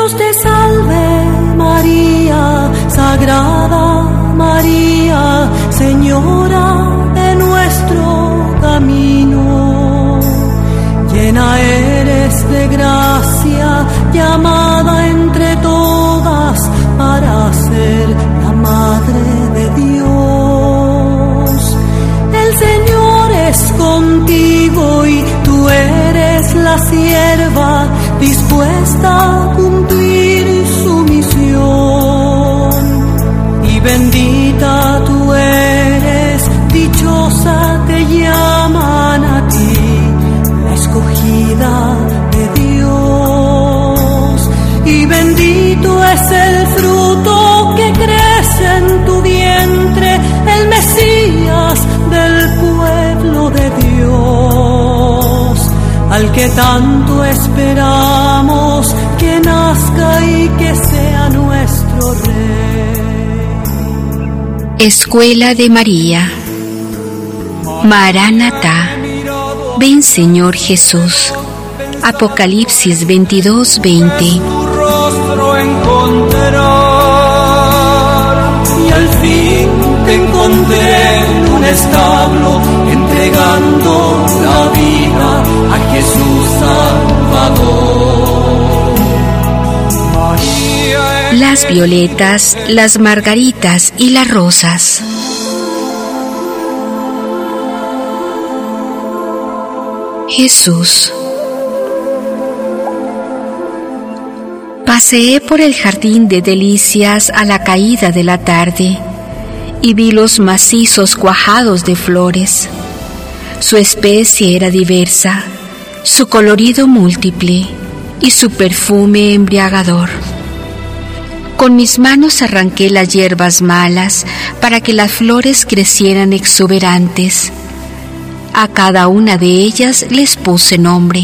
Dios te salve María, Sagrada que tanto esperamos que nazca y que sea nuestro Rey. Escuela de María. Maranatá. Ven Señor Jesús. Apocalipsis 22, 20. tu rostro encontrar y al fin te encontré en un establo entregando la vida Jesús Salvador. Las violetas, las margaritas y las rosas. Jesús. Paseé por el jardín de delicias a la caída de la tarde y vi los macizos cuajados de flores. Su especie era diversa, su colorido múltiple y su perfume embriagador. Con mis manos arranqué las hierbas malas para que las flores crecieran exuberantes. A cada una de ellas les puse nombre.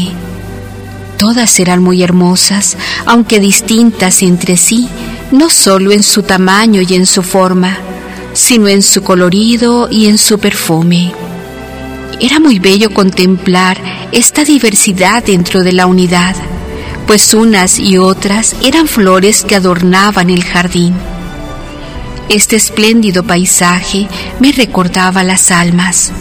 Todas eran muy hermosas, aunque distintas entre sí, no solo en su tamaño y en su forma, sino en su colorido y en su perfume. Era muy bello contemplar esta diversidad dentro de la unidad, pues unas y otras eran flores que adornaban el jardín. Este espléndido paisaje me recordaba las almas.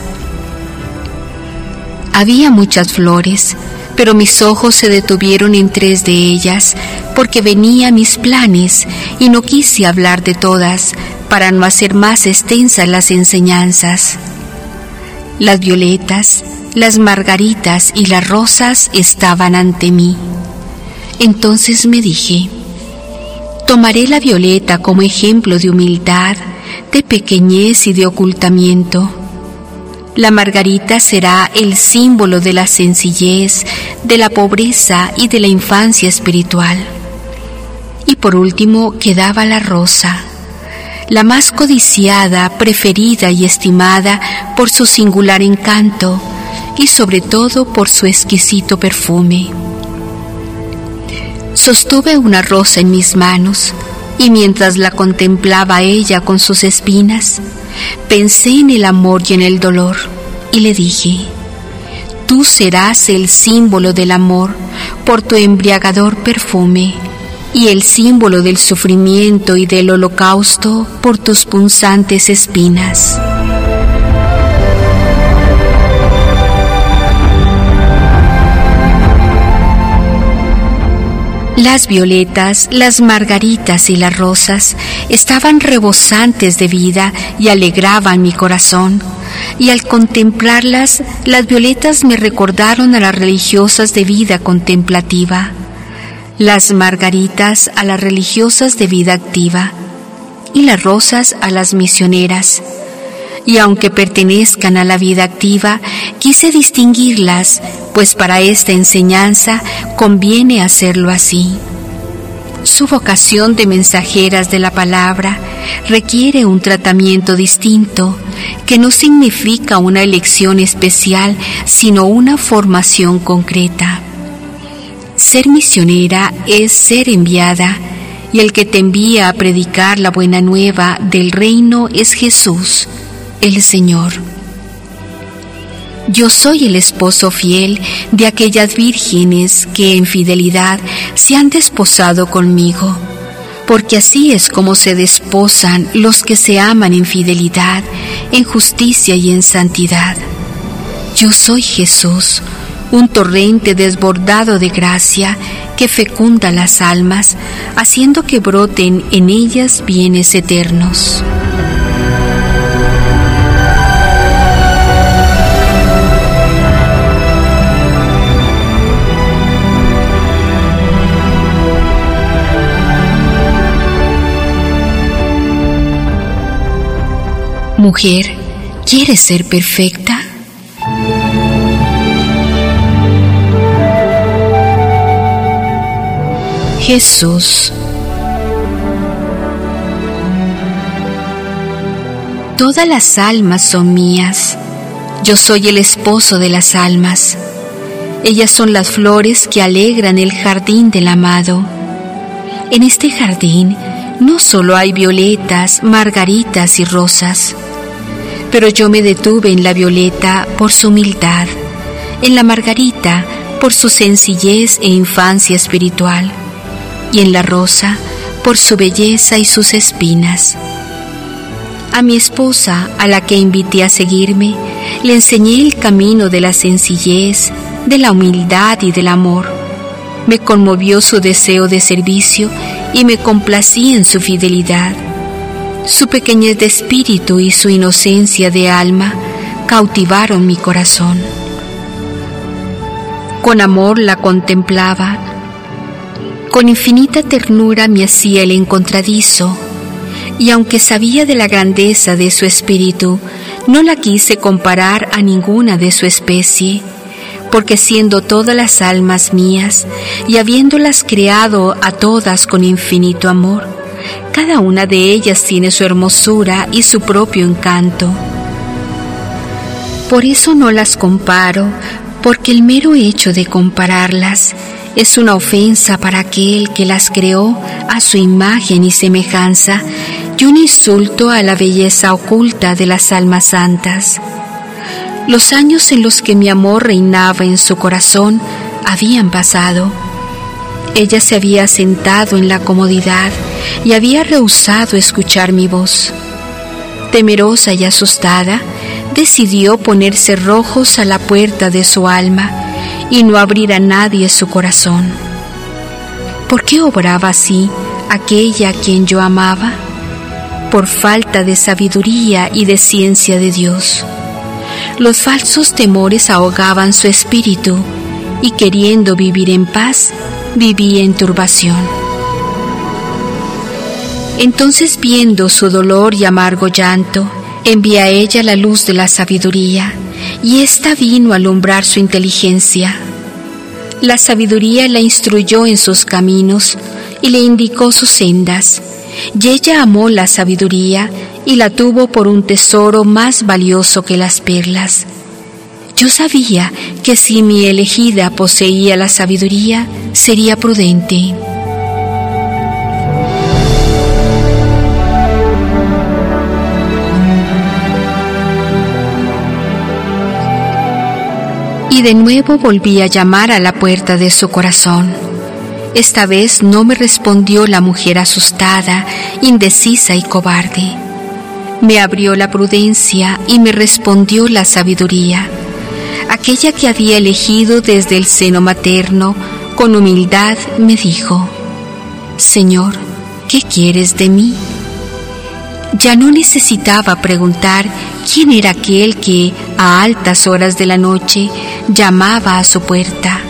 Había muchas flores, pero mis ojos se detuvieron en tres de ellas porque venía mis planes y no quise hablar de todas para no hacer más extensas las enseñanzas. Las violetas, las margaritas y las rosas estaban ante mí. Entonces me dije, tomaré la violeta como ejemplo de humildad, de pequeñez y de ocultamiento. La margarita será el símbolo de la sencillez, de la pobreza y de la infancia espiritual. Y por último quedaba la rosa, la más codiciada, preferida y estimada por su singular encanto y sobre todo por su exquisito perfume. Sostuve una rosa en mis manos y mientras la contemplaba ella con sus espinas, pensé en el amor y en el dolor y le dije, tú serás el símbolo del amor por tu embriagador perfume y el símbolo del sufrimiento y del holocausto por tus punzantes espinas. Las violetas, las margaritas y las rosas estaban rebosantes de vida y alegraban mi corazón. Y al contemplarlas, las violetas me recordaron a las religiosas de vida contemplativa, las margaritas a las religiosas de vida activa y las rosas a las misioneras. Y aunque pertenezcan a la vida activa, quise distinguirlas, pues para esta enseñanza conviene hacerlo así. Su vocación de mensajeras de la palabra requiere un tratamiento distinto, que no significa una elección especial, sino una formación concreta. Ser misionera es ser enviada, y el que te envía a predicar la buena nueva del reino es Jesús, el Señor. Yo soy el esposo fiel de aquellas vírgenes que en fidelidad se han desposado conmigo, porque así es como se desposan los que se aman en fidelidad, en justicia y en santidad. Yo soy Jesús, un torrente desbordado de gracia que fecunda las almas, haciendo que broten en ellas bienes eternos. Mujer, ¿quieres ser perfecta? Jesús. Todas las almas son mías. Yo soy el esposo de las almas. Ellas son las flores que alegran el jardín del amado. En este jardín no solo hay violetas, margaritas y rosas, pero yo me detuve en la violeta por su humildad, en la margarita por su sencillez e infancia espiritual, y en la rosa por su belleza y sus espinas. A mi esposa, a la que invité a seguirme, le enseñé el camino de la sencillez, de la humildad y del amor. Me conmovió su deseo de servicio y me complací en su fidelidad. Su pequeñez de espíritu y su inocencia de alma cautivaron mi corazón. Con amor la contemplaba, con infinita ternura me hacía el encontradizo, y aunque sabía de la grandeza de su espíritu, no la quise comparar a ninguna de su especie, porque siendo todas las almas mías y habiéndolas creado a todas con infinito amor, cada una de ellas tiene su hermosura y su propio encanto. Por eso no las comparo, porque el mero hecho de compararlas es una ofensa para aquel que las creó a su imagen y semejanza y un insulto a la belleza oculta de las almas santas. Los años en los que mi amor reinaba en su corazón habían pasado. Ella se había sentado en la comodidad y había rehusado escuchar mi voz. Temerosa y asustada, decidió ponerse rojos a la puerta de su alma y no abrir a nadie su corazón. ¿Por qué obraba así aquella a quien yo amaba? Por falta de sabiduría y de ciencia de Dios. Los falsos temores ahogaban su espíritu y queriendo vivir en paz, vivía en turbación. Entonces viendo su dolor y amargo llanto, envía a ella la luz de la sabiduría, y ésta vino a alumbrar su inteligencia. La sabiduría la instruyó en sus caminos y le indicó sus sendas, y ella amó la sabiduría y la tuvo por un tesoro más valioso que las perlas. Yo sabía que si mi elegida poseía la sabiduría, sería prudente. Y de nuevo volví a llamar a la puerta de su corazón. Esta vez no me respondió la mujer asustada, indecisa y cobarde. Me abrió la prudencia y me respondió la sabiduría, aquella que había elegido desde el seno materno, con humildad me dijo, Señor, ¿qué quieres de mí? Ya no necesitaba preguntar quién era aquel que a altas horas de la noche llamaba a su puerta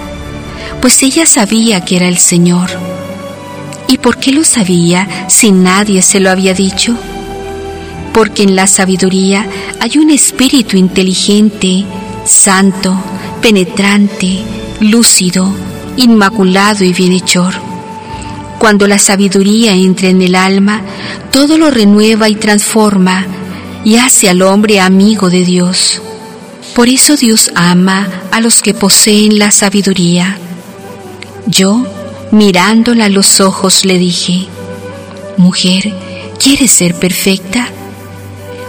pues ella sabía que era el Señor. ¿Y por qué lo sabía si nadie se lo había dicho? Porque en la sabiduría hay un espíritu inteligente, santo, penetrante, lúcido, inmaculado y bienhechor. Cuando la sabiduría entra en el alma, todo lo renueva y transforma y hace al hombre amigo de Dios. Por eso Dios ama a los que poseen la sabiduría yo, mirándola a los ojos, le dije, Mujer, ¿quieres ser perfecta?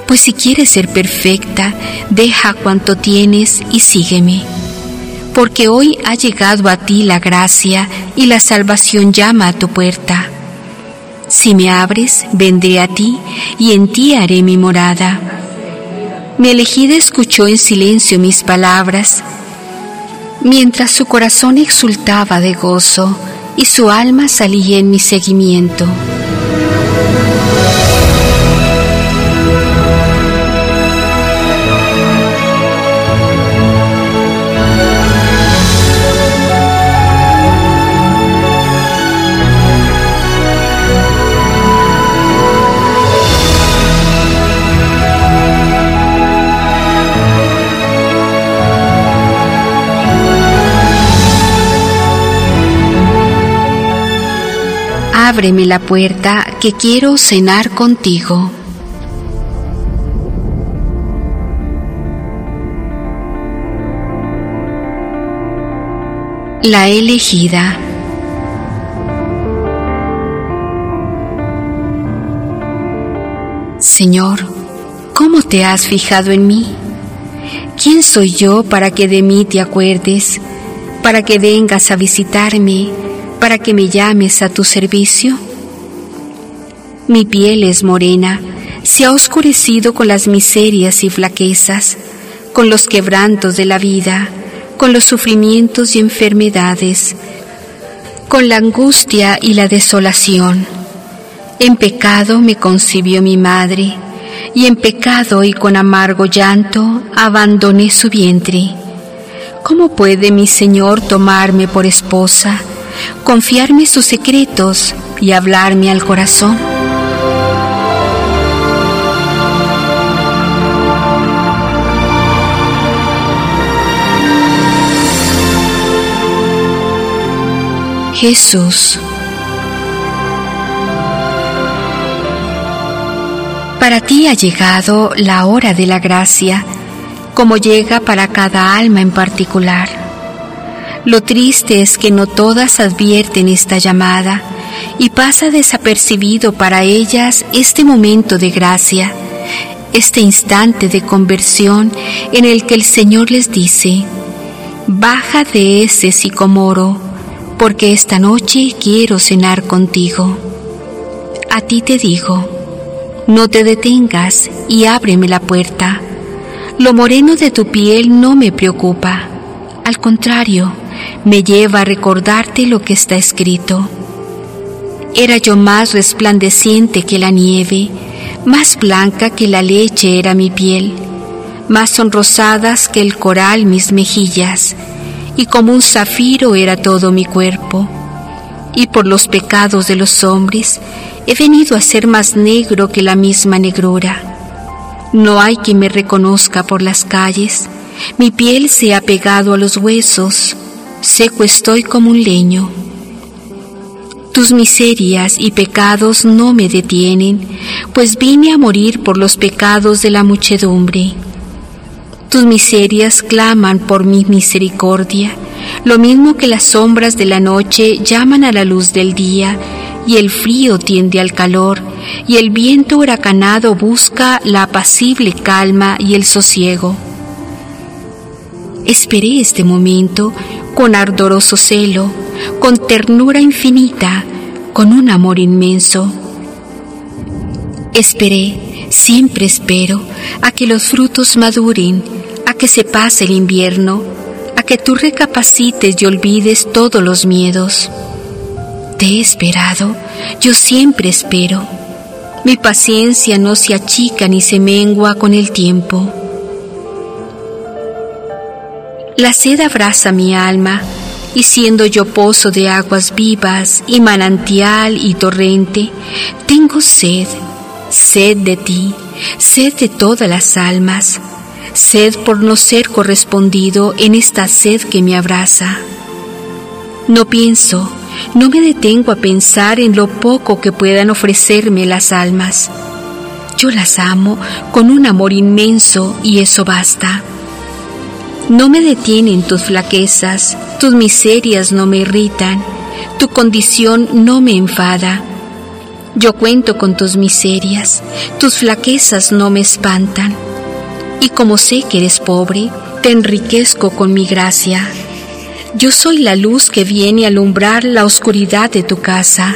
Pues si quieres ser perfecta, deja cuanto tienes y sígueme. Porque hoy ha llegado a ti la gracia y la salvación llama a tu puerta. Si me abres, vendré a ti y en ti haré mi morada. Mi elegida escuchó en silencio mis palabras, mientras su corazón exultaba de gozo y su alma salía en mi seguimiento. Ábreme la puerta que quiero cenar contigo. La elegida. Señor, ¿cómo te has fijado en mí? ¿Quién soy yo para que de mí te acuerdes, para que vengas a visitarme? Para que me llames a tu servicio? Mi piel es morena, se ha oscurecido con las miserias y flaquezas, con los quebrantos de la vida, con los sufrimientos y enfermedades, con la angustia y la desolación. En pecado me concibió mi madre, y en pecado y con amargo llanto abandoné su vientre. ¿Cómo puede mi Señor tomarme por esposa? Confiarme sus secretos y hablarme al corazón. Jesús. Para ti ha llegado la hora de la gracia, como llega para cada alma en particular. Lo triste es que no todas advierten esta llamada y pasa desapercibido para ellas este momento de gracia, este instante de conversión en el que el Señor les dice, baja de ese sicomoro, porque esta noche quiero cenar contigo. A ti te digo, no te detengas y ábreme la puerta. Lo moreno de tu piel no me preocupa, al contrario, me lleva a recordarte lo que está escrito. Era yo más resplandeciente que la nieve, más blanca que la leche era mi piel, más sonrosadas que el coral mis mejillas, y como un zafiro era todo mi cuerpo. Y por los pecados de los hombres he venido a ser más negro que la misma negrura. No hay quien me reconozca por las calles, mi piel se ha pegado a los huesos, seco estoy como un leño. Tus miserias y pecados no me detienen, pues vine a morir por los pecados de la muchedumbre. Tus miserias claman por mi misericordia, lo mismo que las sombras de la noche llaman a la luz del día, y el frío tiende al calor, y el viento huracanado busca la apacible calma y el sosiego. Esperé este momento con ardoroso celo, con ternura infinita, con un amor inmenso. Esperé, siempre espero, a que los frutos maduren, a que se pase el invierno, a que tú recapacites y olvides todos los miedos. Te he esperado, yo siempre espero. Mi paciencia no se achica ni se mengua con el tiempo. La sed abraza mi alma, y siendo yo pozo de aguas vivas y manantial y torrente, tengo sed, sed de ti, sed de todas las almas, sed por no ser correspondido en esta sed que me abraza. No pienso, no me detengo a pensar en lo poco que puedan ofrecerme las almas. Yo las amo con un amor inmenso y eso basta. No me detienen tus flaquezas, tus miserias no me irritan, tu condición no me enfada. Yo cuento con tus miserias, tus flaquezas no me espantan. Y como sé que eres pobre, te enriquezco con mi gracia. Yo soy la luz que viene a alumbrar la oscuridad de tu casa.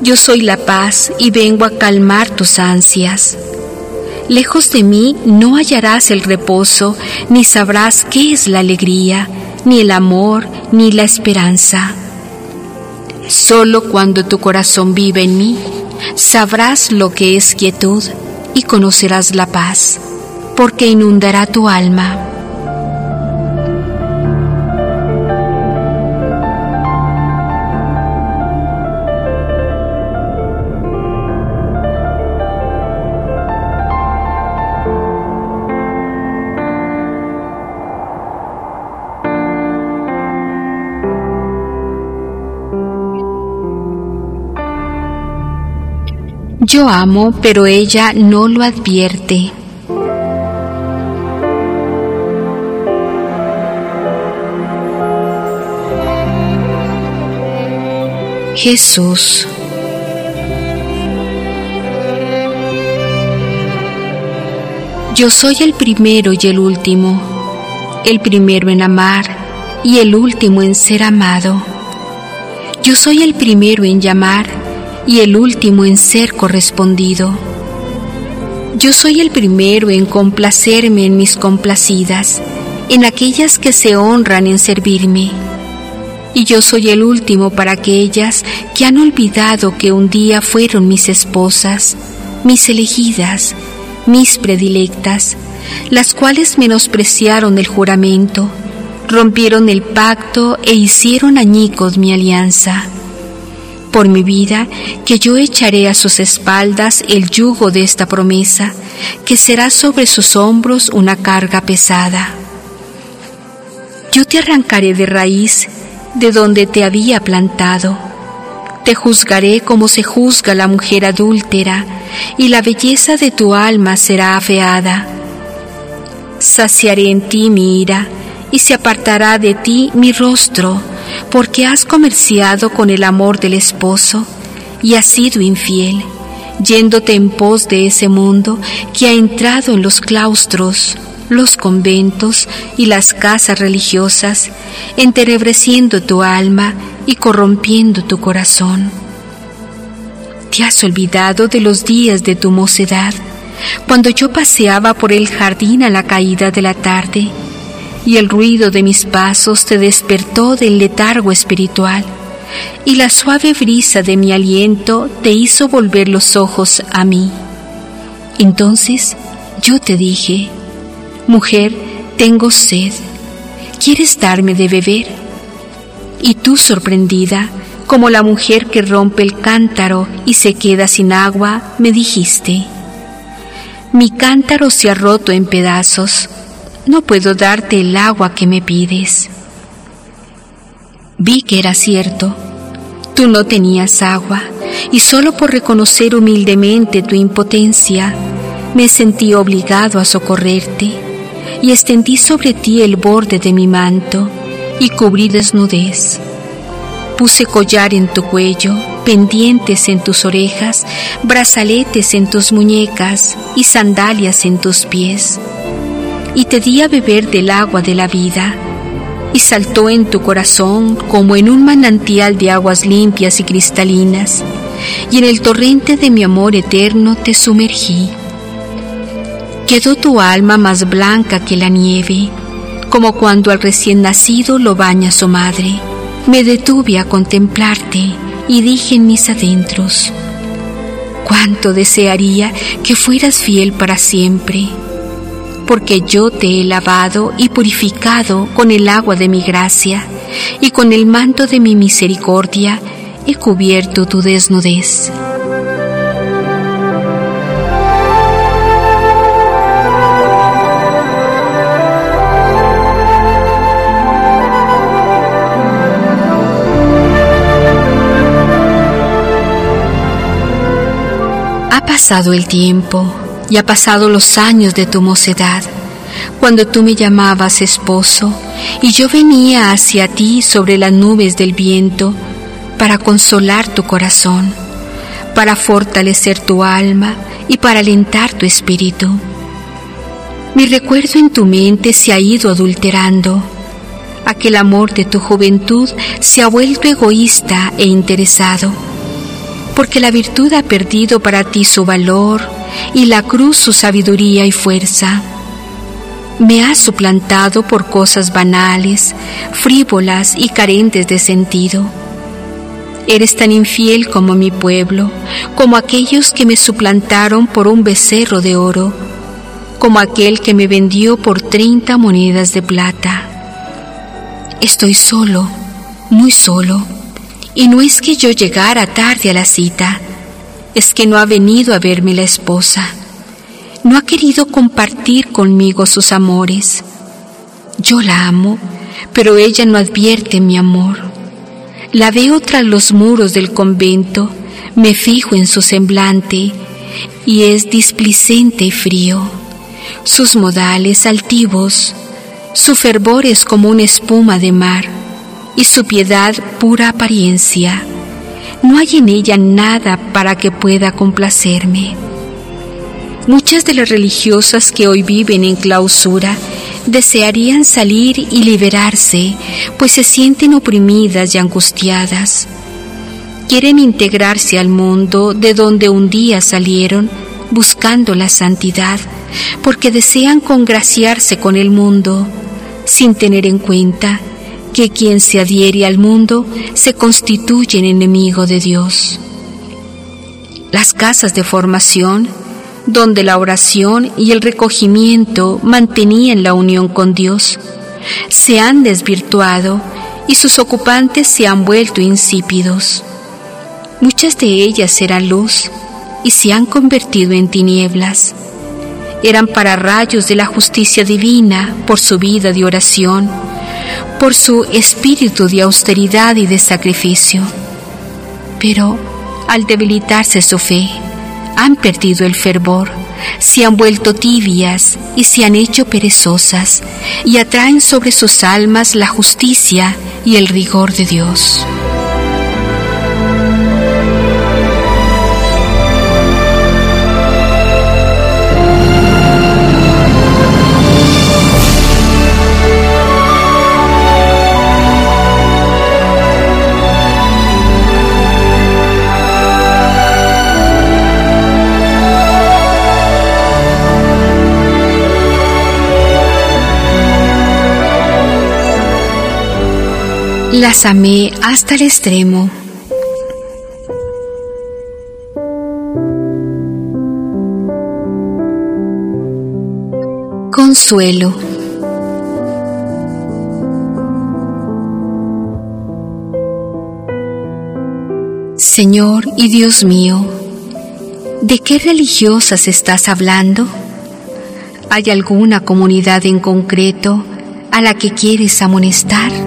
Yo soy la paz y vengo a calmar tus ansias. Lejos de mí no hallarás el reposo, ni sabrás qué es la alegría, ni el amor, ni la esperanza. Solo cuando tu corazón vive en mí, sabrás lo que es quietud y conocerás la paz, porque inundará tu alma. Yo amo, pero ella no lo advierte. Jesús. Yo soy el primero y el último, el primero en amar y el último en ser amado. Yo soy el primero en llamar y el último en ser correspondido. Yo soy el primero en complacerme en mis complacidas, en aquellas que se honran en servirme. Y yo soy el último para aquellas que han olvidado que un día fueron mis esposas, mis elegidas, mis predilectas, las cuales menospreciaron el juramento, rompieron el pacto e hicieron añicos mi alianza por mi vida que yo echaré a sus espaldas el yugo de esta promesa, que será sobre sus hombros una carga pesada. Yo te arrancaré de raíz de donde te había plantado. Te juzgaré como se juzga la mujer adúltera, y la belleza de tu alma será afeada. Saciaré en ti mi ira, y se apartará de ti mi rostro porque has comerciado con el amor del esposo y has sido infiel, yéndote en pos de ese mundo que ha entrado en los claustros, los conventos y las casas religiosas, entenebreciendo tu alma y corrompiendo tu corazón. Te has olvidado de los días de tu mocedad, cuando yo paseaba por el jardín a la caída de la tarde, y el ruido de mis pasos te despertó del letargo espiritual, y la suave brisa de mi aliento te hizo volver los ojos a mí. Entonces yo te dije, mujer, tengo sed, ¿quieres darme de beber? Y tú, sorprendida, como la mujer que rompe el cántaro y se queda sin agua, me dijiste, mi cántaro se ha roto en pedazos, no puedo darte el agua que me pides. Vi que era cierto, tú no tenías agua, y solo por reconocer humildemente tu impotencia, me sentí obligado a socorrerte, y extendí sobre ti el borde de mi manto, y cubrí desnudez. Puse collar en tu cuello, pendientes en tus orejas, brazaletes en tus muñecas y sandalias en tus pies y te di a beber del agua de la vida, y saltó en tu corazón como en un manantial de aguas limpias y cristalinas, y en el torrente de mi amor eterno te sumergí. Quedó tu alma más blanca que la nieve, como cuando al recién nacido lo baña su madre. Me detuve a contemplarte y dije en mis adentros, cuánto desearía que fueras fiel para siempre porque yo te he lavado y purificado con el agua de mi gracia, y con el manto de mi misericordia he cubierto tu desnudez. Ha pasado el tiempo y ha pasado los años de tu mocedad, cuando tú me llamabas esposo y yo venía hacia ti sobre las nubes del viento para consolar tu corazón, para fortalecer tu alma y para alentar tu espíritu. Mi recuerdo en tu mente se ha ido adulterando. Aquel amor de tu juventud se ha vuelto egoísta e interesado, porque la virtud ha perdido para ti su valor y la cruz su sabiduría y fuerza. Me has suplantado por cosas banales, frívolas y carentes de sentido. Eres tan infiel como mi pueblo, como aquellos que me suplantaron por un becerro de oro como aquel que me vendió por treinta monedas de plata. Estoy solo, muy solo, y no es que yo llegara tarde a la cita, es que no ha venido a verme la esposa, no ha querido compartir conmigo sus amores. Yo la amo, pero ella no advierte mi amor. La veo tras los muros del convento, me fijo en su semblante y es displicente y frío sus modales altivos, su fervor es como una espuma de mar y su piedad pura apariencia. No hay en ella nada para que pueda complacerme. Muchas de las religiosas que hoy viven en clausura desearían salir y liberarse, pues se sienten oprimidas y angustiadas. Quieren integrarse al mundo de donde un día salieron buscando la santidad, porque desean congraciarse con el mundo, sin tener en cuenta que quien se adhiere al mundo se constituye en enemigo de Dios. Las casas de formación, donde la oración y el recogimiento mantenían la unión con Dios, se han desvirtuado y sus ocupantes se han vuelto insípidos. Muchas de ellas eran luz y se han convertido en tinieblas eran para rayos de la justicia divina por su vida de oración, por su espíritu de austeridad y de sacrificio. Pero al debilitarse su fe, han perdido el fervor, se han vuelto tibias y se han hecho perezosas y atraen sobre sus almas la justicia y el rigor de Dios. Las amé hasta el extremo. Consuelo. Señor y Dios mío, ¿de qué religiosas estás hablando? ¿Hay alguna comunidad en concreto a la que quieres amonestar?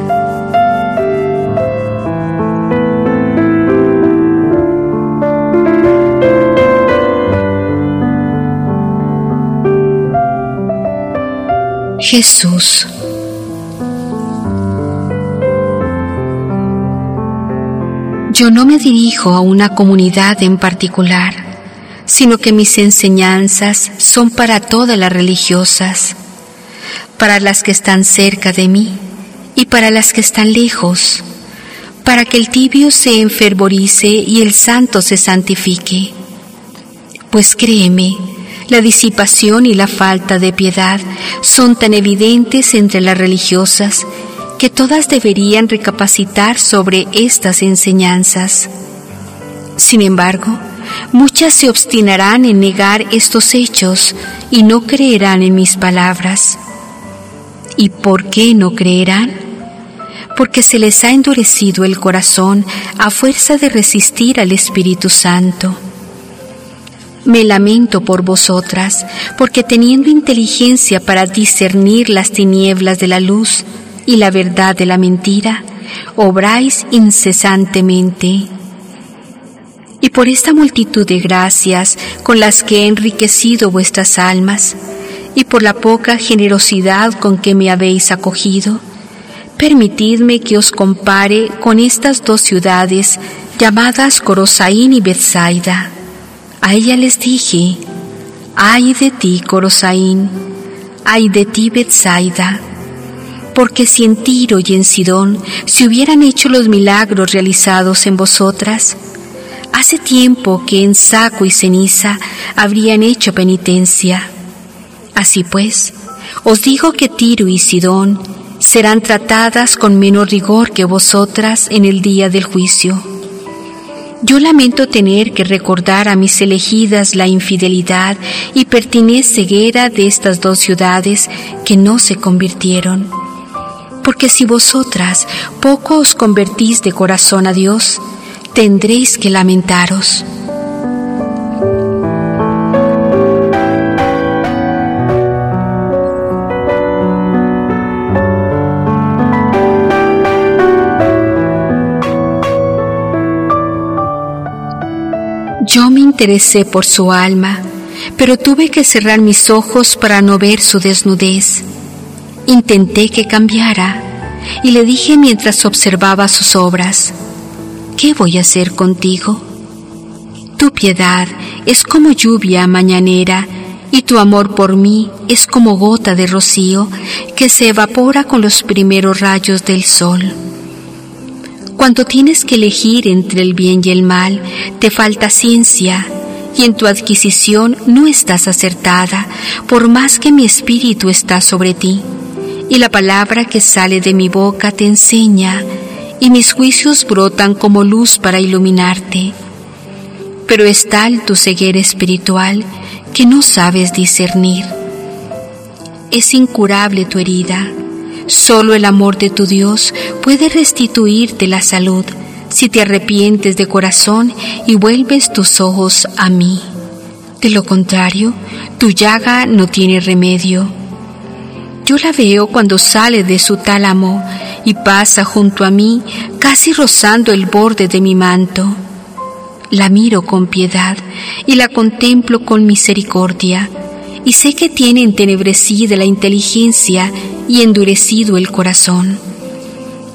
Jesús. Yo no me dirijo a una comunidad en particular, sino que mis enseñanzas son para todas las religiosas, para las que están cerca de mí y para las que están lejos, para que el tibio se enfervorice y el santo se santifique. Pues créeme, la disipación y la falta de piedad son tan evidentes entre las religiosas que todas deberían recapacitar sobre estas enseñanzas. Sin embargo, muchas se obstinarán en negar estos hechos y no creerán en mis palabras. ¿Y por qué no creerán? Porque se les ha endurecido el corazón a fuerza de resistir al Espíritu Santo. Me lamento por vosotras, porque teniendo inteligencia para discernir las tinieblas de la luz y la verdad de la mentira, obráis incesantemente. Y por esta multitud de gracias con las que he enriquecido vuestras almas, y por la poca generosidad con que me habéis acogido, permitidme que os compare con estas dos ciudades llamadas Corosaín y Betsaida. A ella les dije, ay de ti, Corosaín, ay de ti, Betsaida, porque si en Tiro y en Sidón se hubieran hecho los milagros realizados en vosotras, hace tiempo que en saco y ceniza habrían hecho penitencia. Así pues, os digo que Tiro y Sidón serán tratadas con menos rigor que vosotras en el día del juicio. Yo lamento tener que recordar a mis elegidas la infidelidad y pertinez ceguera de estas dos ciudades que no se convirtieron. Porque si vosotras poco os convertís de corazón a Dios, tendréis que lamentaros. Interesé por su alma, pero tuve que cerrar mis ojos para no ver su desnudez. Intenté que cambiara y le dije mientras observaba sus obras, ¿qué voy a hacer contigo? Tu piedad es como lluvia mañanera y tu amor por mí es como gota de rocío que se evapora con los primeros rayos del sol. Cuando tienes que elegir entre el bien y el mal, te falta ciencia y en tu adquisición no estás acertada, por más que mi espíritu está sobre ti. Y la palabra que sale de mi boca te enseña, y mis juicios brotan como luz para iluminarte. Pero es tal tu ceguera espiritual que no sabes discernir. Es incurable tu herida Solo el amor de tu Dios puede restituirte la salud si te arrepientes de corazón y vuelves tus ojos a mí. De lo contrario, tu llaga no tiene remedio. Yo la veo cuando sale de su tálamo y pasa junto a mí, casi rozando el borde de mi manto. La miro con piedad y la contemplo con misericordia y sé que tiene entenebrecida la inteligencia y endurecido el corazón.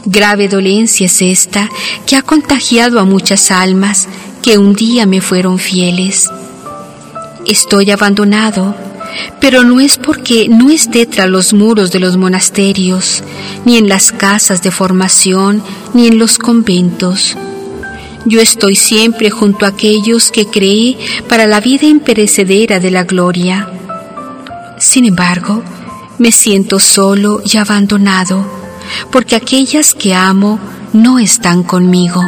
Grave dolencia es esta que ha contagiado a muchas almas que un día me fueron fieles. Estoy abandonado, pero no es porque no esté tras los muros de los monasterios, ni en las casas de formación, ni en los conventos. Yo estoy siempre junto a aquellos que creé para la vida imperecedera de la gloria sin embargo, me siento solo y abandonado porque aquellas que amo no están conmigo.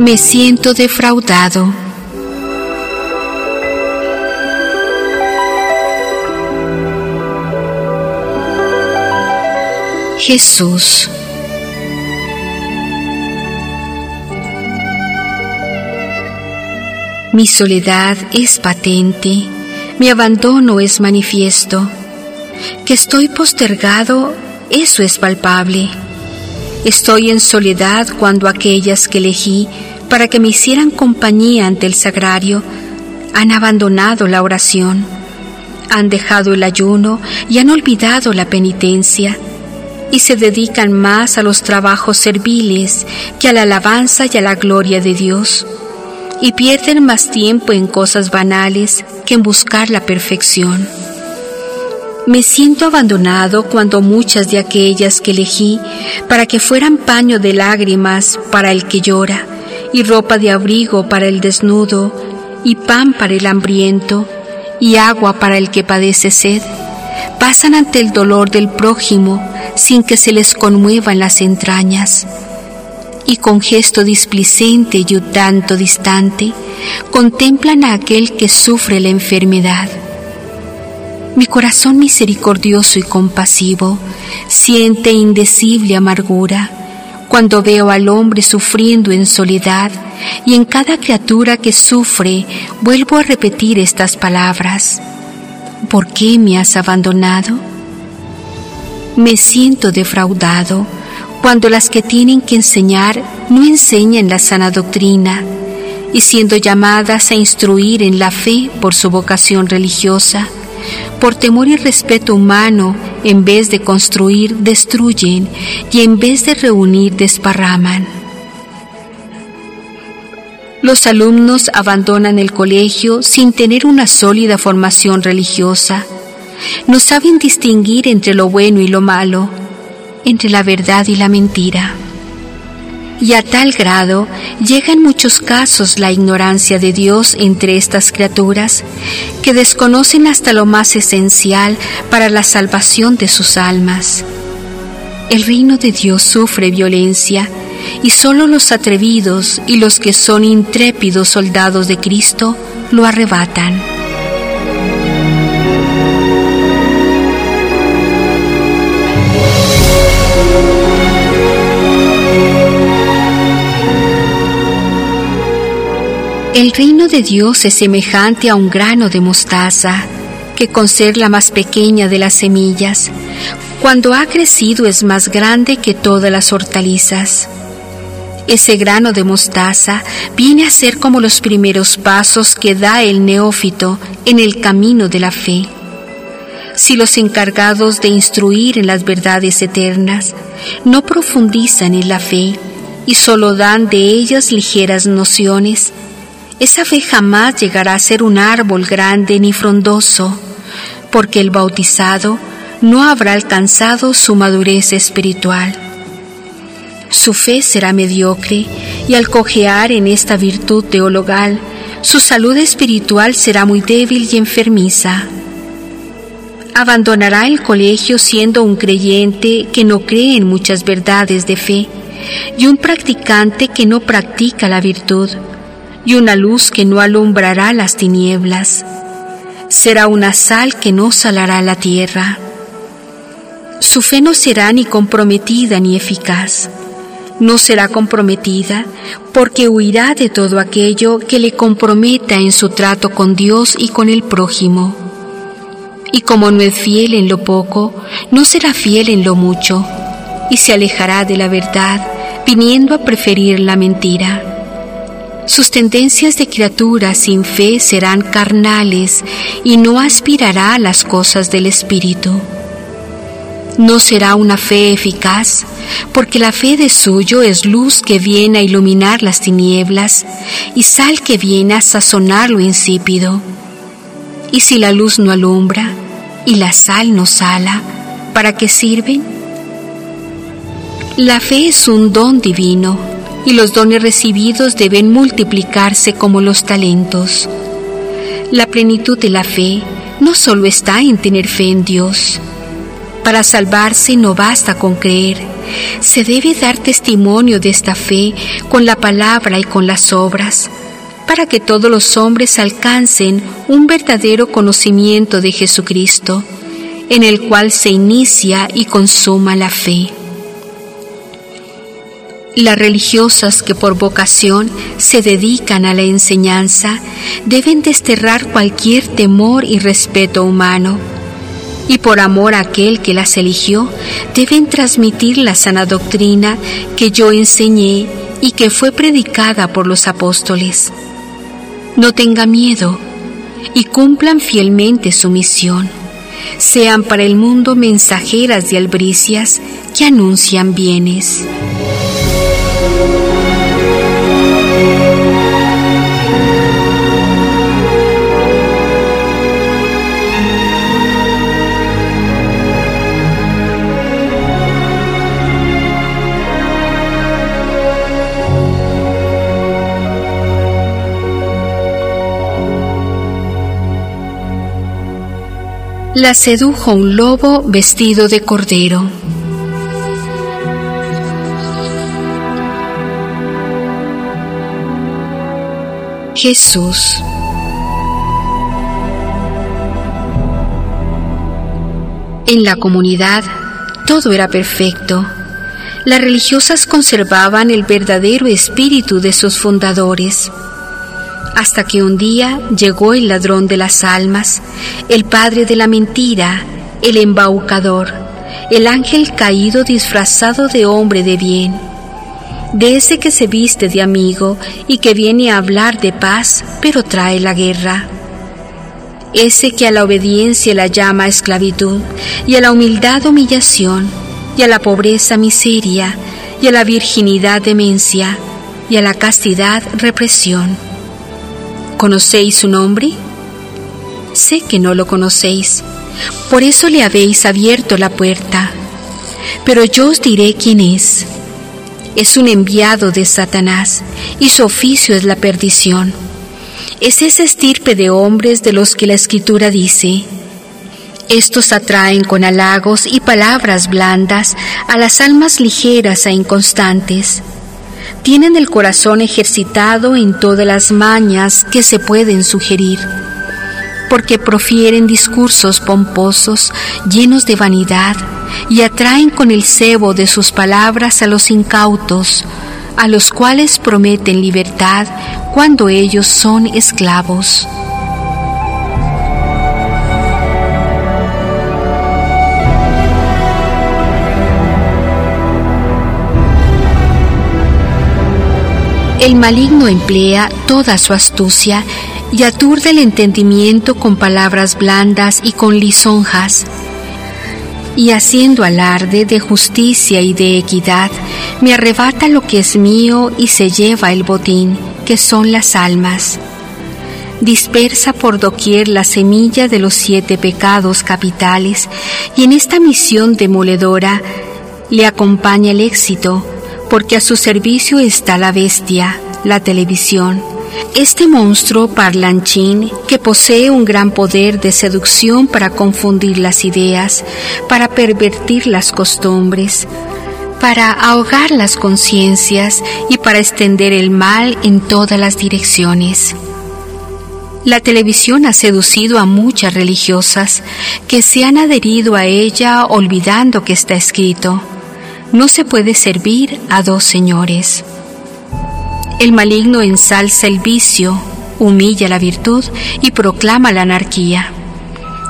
Me siento defraudado. Jesús. Mi soledad es patente, mi abandono es manifiesto, que estoy postergado, eso es palpable. Estoy en soledad cuando aquellas que elegí para que me hicieran compañía ante el sagrario han abandonado la oración, han dejado el ayuno y han olvidado la penitencia y se dedican más a los trabajos serviles que a la alabanza y a la gloria de Dios y pierden más tiempo en cosas banales que en buscar la perfección. Me siento abandonado cuando muchas de aquellas que elegí para que fueran paño de lágrimas para el que llora, y ropa de abrigo para el desnudo, y pan para el hambriento, y agua para el que padece sed, pasan ante el dolor del prójimo sin que se les conmuevan las entrañas. Y con gesto displicente y un tanto distante, contemplan a aquel que sufre la enfermedad mi corazón misericordioso y compasivo siente indecible amargura cuando veo al hombre sufriendo en soledad y en cada criatura que sufre vuelvo a repetir estas palabras. ¿por qué me has abandonado? Me siento defraudado cuando las que tienen que enseñar no enseñan la sana doctrina y siendo llamadas a instruir en la fe por su vocación religiosa, por temor y respeto humano, en vez de construir, destruyen y en vez de reunir, desparraman. Los alumnos abandonan el colegio sin tener una sólida formación religiosa. No saben distinguir entre lo bueno y lo malo, entre la verdad y la mentira. Y a tal grado llega en muchos casos la ignorancia de Dios entre estas criaturas que desconocen hasta lo más esencial para la salvación de sus almas. El reino de Dios sufre violencia y solo los atrevidos y los que son intrépidos soldados de Cristo lo arrebatan. El reino de Dios es semejante a un grano de mostaza, que con ser la más pequeña de las semillas, cuando ha crecido es más grande que todas las hortalizas. Ese grano de mostaza viene a ser como los primeros pasos que da el neófito en el camino de la fe. Si los encargados de instruir en las verdades eternas no profundizan en la fe y solo dan de ellas ligeras nociones, esa fe jamás llegará a ser un árbol grande ni frondoso, porque el bautizado no habrá alcanzado su madurez espiritual. Su fe será mediocre y al cojear en esta virtud teologal, su salud espiritual será muy débil y enfermiza. Abandonará el colegio siendo un creyente que no cree en muchas verdades de fe y un practicante que no practica la virtud y una luz que no alumbrará las tinieblas. Será una sal que no salará la tierra. Su fe no será ni comprometida ni eficaz. No será comprometida porque huirá de todo aquello que le comprometa en su trato con Dios y con el prójimo. Y como no es fiel en lo poco, no será fiel en lo mucho, y se alejará de la verdad, viniendo a preferir la mentira. Sus tendencias de criatura sin fe serán carnales y no aspirará a las cosas del Espíritu. No será una fe eficaz, porque la fe de suyo es luz que viene a iluminar las tinieblas y sal que viene a sazonar lo insípido. Y si la luz no alumbra y la sal no sala, ¿para qué sirven? La fe es un don divino y los dones recibidos deben multiplicarse como los talentos. La plenitud de la fe no solo está en tener fe en Dios. Para salvarse no basta con creer, se debe dar testimonio de esta fe con la palabra y con las obras, para que todos los hombres alcancen un verdadero conocimiento de Jesucristo, en el cual se inicia y consuma la fe. Las religiosas que por vocación se dedican a la enseñanza deben desterrar cualquier temor y respeto humano y por amor a aquel que las eligió deben transmitir la sana doctrina que yo enseñé y que fue predicada por los apóstoles. No tenga miedo y cumplan fielmente su misión. Sean para el mundo mensajeras de albricias que anuncian bienes. La sedujo un lobo vestido de cordero. Jesús. En la comunidad todo era perfecto. Las religiosas conservaban el verdadero espíritu de sus fundadores. Hasta que un día llegó el ladrón de las almas, el padre de la mentira, el embaucador, el ángel caído disfrazado de hombre de bien, de ese que se viste de amigo y que viene a hablar de paz, pero trae la guerra. Ese que a la obediencia la llama esclavitud, y a la humildad humillación, y a la pobreza miseria, y a la virginidad demencia, y a la castidad represión. ¿Conocéis su nombre? Sé que no lo conocéis, por eso le habéis abierto la puerta. Pero yo os diré quién es. Es un enviado de Satanás, y su oficio es la perdición. Es ese estirpe de hombres de los que la Escritura dice, estos atraen con halagos y palabras blandas a las almas ligeras e inconstantes. Tienen el corazón ejercitado en todas las mañas que se pueden sugerir, porque profieren discursos pomposos llenos de vanidad y atraen con el cebo de sus palabras a los incautos, a los cuales prometen libertad cuando ellos son esclavos. El maligno emplea toda su astucia y aturde el entendimiento con palabras blandas y con lisonjas. Y haciendo alarde de justicia y de equidad, me arrebata lo que es mío y se lleva el botín, que son las almas. Dispersa por doquier la semilla de los siete pecados capitales, y en esta misión demoledora le acompaña el éxito, porque a su servicio está la bestia, la televisión. Este monstruo parlanchín que posee un gran poder de seducción para confundir las ideas, para pervertir las costumbres, para ahogar las conciencias y para extender el mal en todas las direcciones. La televisión ha seducido a muchas religiosas que se han adherido a ella olvidando que está escrito no se puede servir a dos señores. El maligno ensalza el vicio, humilla la virtud y proclama la anarquía.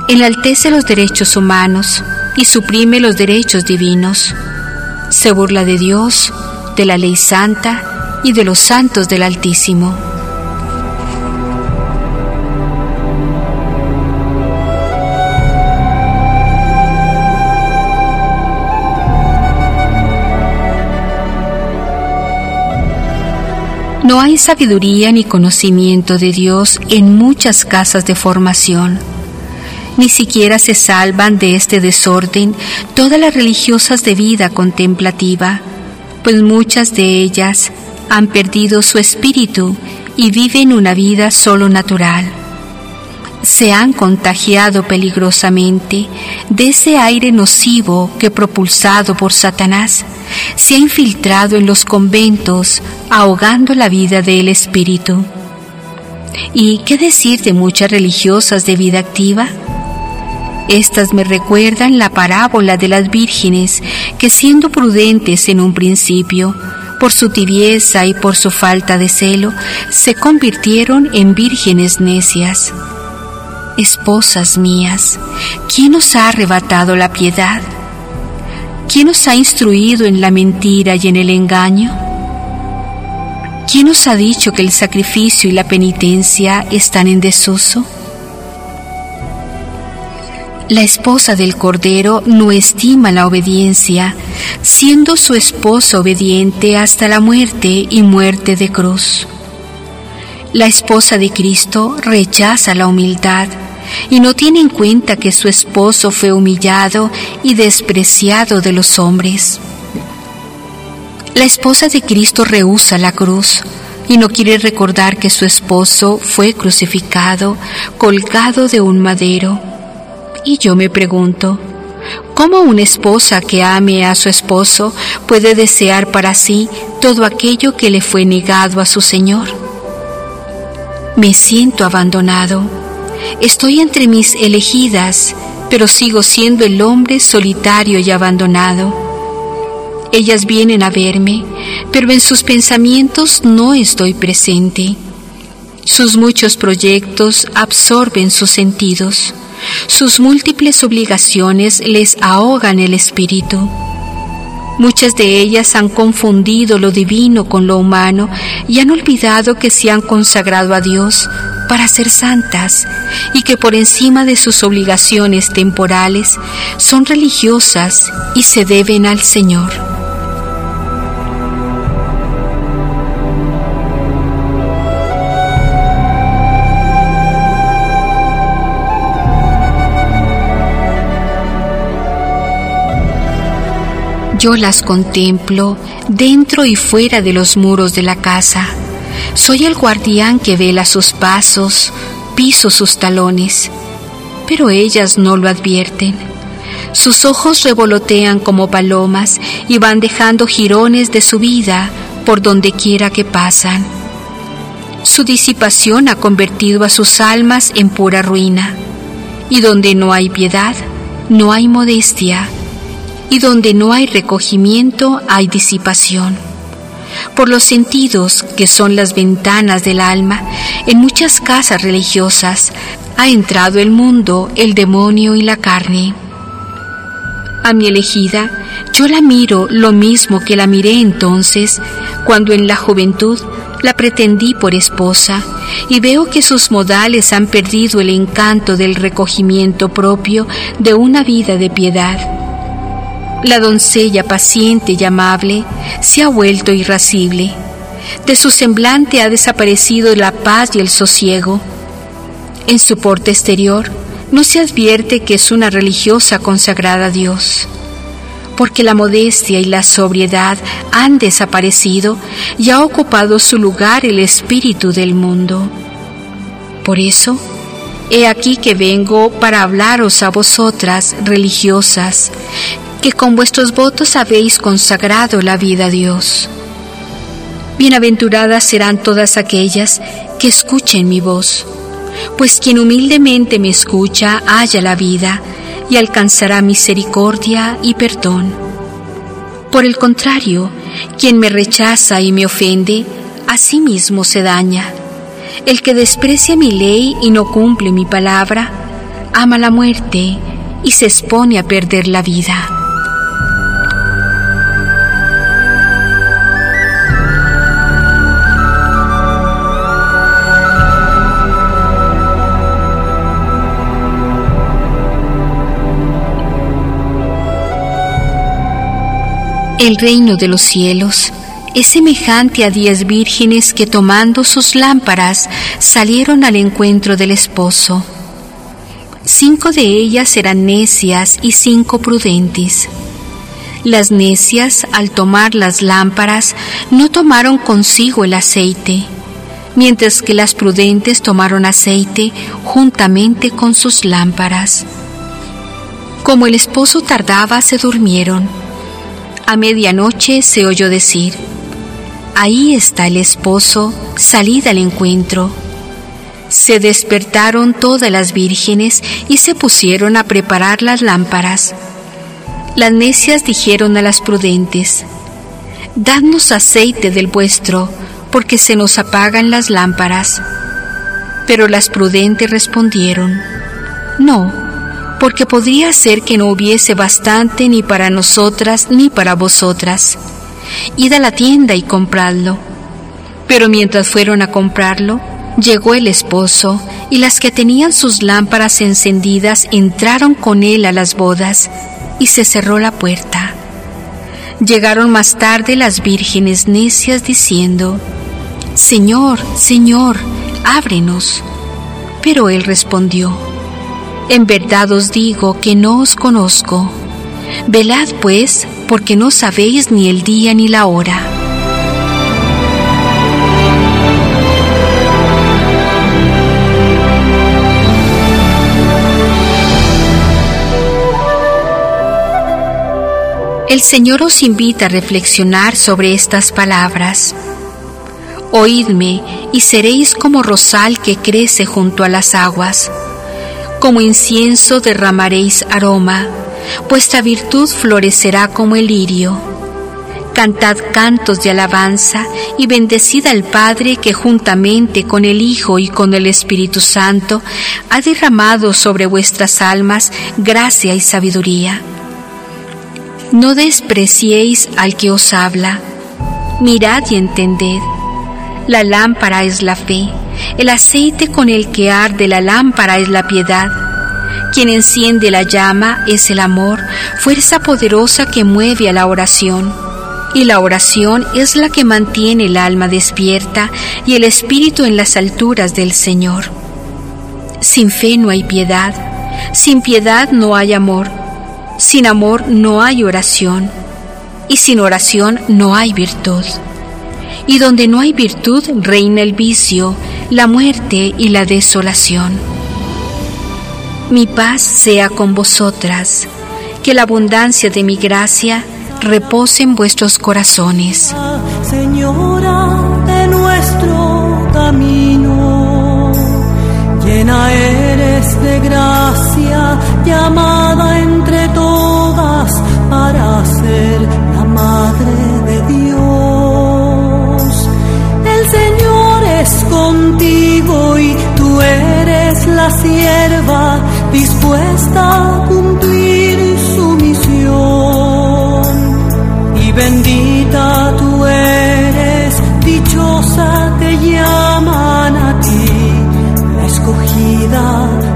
Enaltece los derechos humanos y suprime los derechos divinos. Se burla de Dios, de la ley santa y de los santos del Altísimo. No hay sabiduría ni conocimiento de Dios en muchas casas de formación. Ni siquiera se salvan de este desorden todas las religiosas de vida contemplativa, pues muchas de ellas han perdido su espíritu y viven una vida solo natural se han contagiado peligrosamente de ese aire nocivo que propulsado por Satanás se ha infiltrado en los conventos ahogando la vida del espíritu. ¿Y qué decir de muchas religiosas de vida activa? Estas me recuerdan la parábola de las vírgenes que siendo prudentes en un principio, por su tibieza y por su falta de celo, se convirtieron en vírgenes necias. Esposas mías, ¿quién os ha arrebatado la piedad? ¿Quién os ha instruido en la mentira y en el engaño? ¿Quién os ha dicho que el sacrificio y la penitencia están en desuso? La esposa del Cordero no estima la obediencia, siendo su esposo obediente hasta la muerte y muerte de cruz. La esposa de Cristo rechaza la humildad y no tiene en cuenta que su esposo fue humillado y despreciado de los hombres. La esposa de Cristo rehúsa la cruz y no quiere recordar que su esposo fue crucificado, colgado de un madero. Y yo me pregunto, ¿cómo una esposa que ame a su esposo puede desear para sí todo aquello que le fue negado a su Señor? Me siento abandonado. Estoy entre mis elegidas, pero sigo siendo el hombre solitario y abandonado. Ellas vienen a verme, pero en sus pensamientos no estoy presente. Sus muchos proyectos absorben sus sentidos. Sus múltiples obligaciones les ahogan el espíritu. Muchas de ellas han confundido lo divino con lo humano y han olvidado que se han consagrado a Dios para ser santas y que por encima de sus obligaciones temporales son religiosas y se deben al Señor. Yo las contemplo dentro y fuera de los muros de la casa. Soy el guardián que vela sus pasos, piso sus talones, pero ellas no lo advierten. Sus ojos revolotean como palomas y van dejando jirones de su vida por donde quiera que pasan. Su disipación ha convertido a sus almas en pura ruina, y donde no hay piedad, no hay modestia y donde no hay recogimiento hay disipación. Por los sentidos, que son las ventanas del alma, en muchas casas religiosas ha entrado el mundo, el demonio y la carne. A mi elegida, yo la miro lo mismo que la miré entonces, cuando en la juventud la pretendí por esposa, y veo que sus modales han perdido el encanto del recogimiento propio de una vida de piedad la doncella paciente y amable se ha vuelto irascible. De su semblante ha desaparecido la paz y el sosiego. En su porte exterior no se advierte que es una religiosa consagrada a Dios, porque la modestia y la sobriedad han desaparecido y ha ocupado su lugar el espíritu del mundo. Por eso, he aquí que vengo para hablaros a vosotras, religiosas, que con vuestros votos habéis consagrado la vida a Dios. Bienaventuradas serán todas aquellas que escuchen mi voz, pues quien humildemente me escucha halla la vida y alcanzará misericordia y perdón. Por el contrario, quien me rechaza y me ofende, a sí mismo se daña. El que desprecia mi ley y no cumple mi palabra, ama la muerte y se expone a perder la vida. El reino de los cielos es semejante a diez vírgenes que tomando sus lámparas salieron al encuentro del esposo. Cinco de ellas eran necias y cinco prudentes. Las necias, al tomar las lámparas, no tomaron consigo el aceite, mientras que las prudentes tomaron aceite juntamente con sus lámparas. Como el esposo tardaba, se durmieron a medianoche se oyó decir, Ahí está el esposo, salid al encuentro. Se despertaron todas las vírgenes y se pusieron a preparar las lámparas. Las necias dijeron a las prudentes, Dadnos aceite del vuestro, porque se nos apagan las lámparas. Pero las prudentes respondieron, No, porque podría ser que no hubiese bastante ni para nosotras ni para vosotras. Id a la tienda y compradlo. Pero mientras fueron a comprarlo, llegó el esposo, y las que tenían sus lámparas encendidas entraron con él a las bodas, y se cerró la puerta. Llegaron más tarde las vírgenes necias diciendo, Señor, Señor, ábrenos. Pero él respondió, en verdad os digo que no os conozco. Velad pues, porque no sabéis ni el día ni la hora. El Señor os invita a reflexionar sobre estas palabras. Oídme y seréis como rosal que crece junto a las aguas como incienso derramaréis aroma, vuestra virtud florecerá como el lirio. Cantad cantos de alabanza y bendecid al Padre que juntamente con el Hijo y con el Espíritu Santo ha derramado sobre vuestras almas gracia y sabiduría. No despreciéis al que os habla, mirad y entended. La lámpara es la fe, el aceite con el que arde la lámpara es la piedad. Quien enciende la llama es el amor, fuerza poderosa que mueve a la oración y la oración es la que mantiene el alma despierta y el espíritu en las alturas del Señor. Sin fe no hay piedad, sin piedad no hay amor, sin amor no hay oración, y sin oración no hay virtud. Y donde no hay virtud reina el vicio, la muerte y la desolación. Mi paz sea con vosotras, que la abundancia de mi gracia reposen vuestros corazones. Señora de nuestro camino, llena eres de gracia, llamada entre todas para ser la madre es contigo y tú eres la sierva dispuesta a cumplir su misión bendita tú eres, dichosa te llaman a ti, la escogida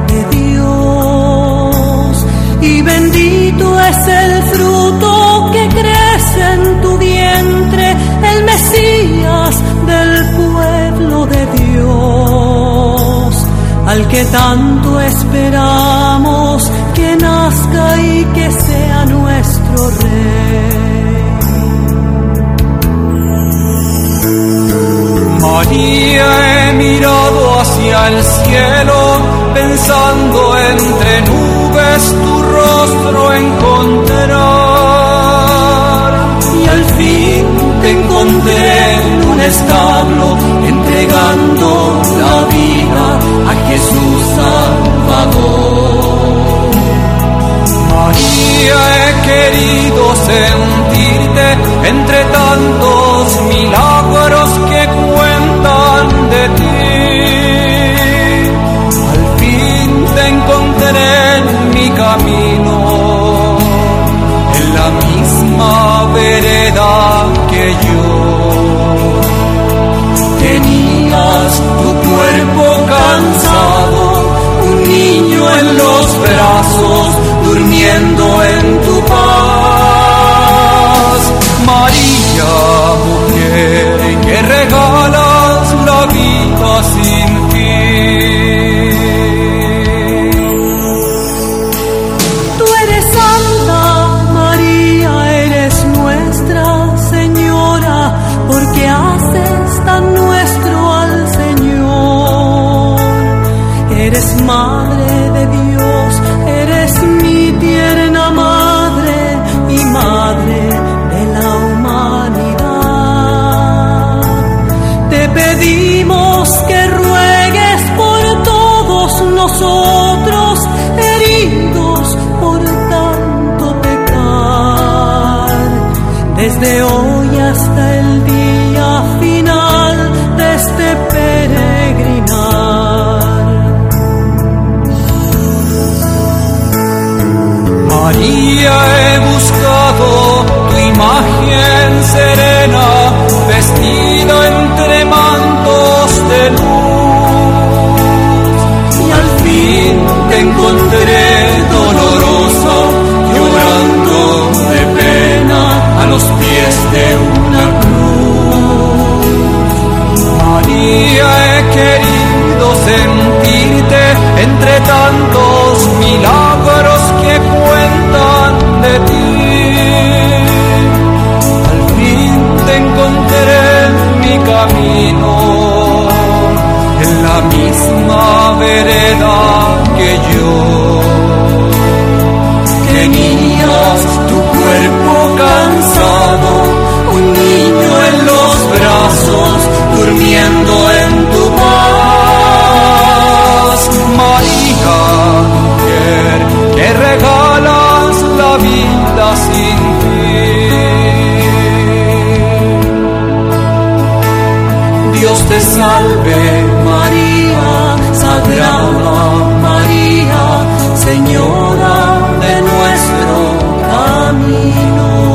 de Dios. Y bendito es el fruto que crece en al que tanto esperamos que nazca y que sea nuestro rey. María he mirado hacia el cielo, pensando entre nubes tu rostro encontrar. Y al fin te encontré en un establo, Jesús Salvador. María he querido sentirte entre tantos milagros que de ti. Al fin te encontré en mi camino, en la misma vereda en los brazos, durmiendo en tu paz. María, mujer que regala entre tantos milagros que cuentan de ti. Al fin te encontraré en mi camino, en la misma vereda que yo. Que niñas tu cuerpo cansado, un niño en los brazos, durmiendo día, mujer, que regalas la vida sin ti. Dios te salve María, Sagrada María, Señora de nuestro camino.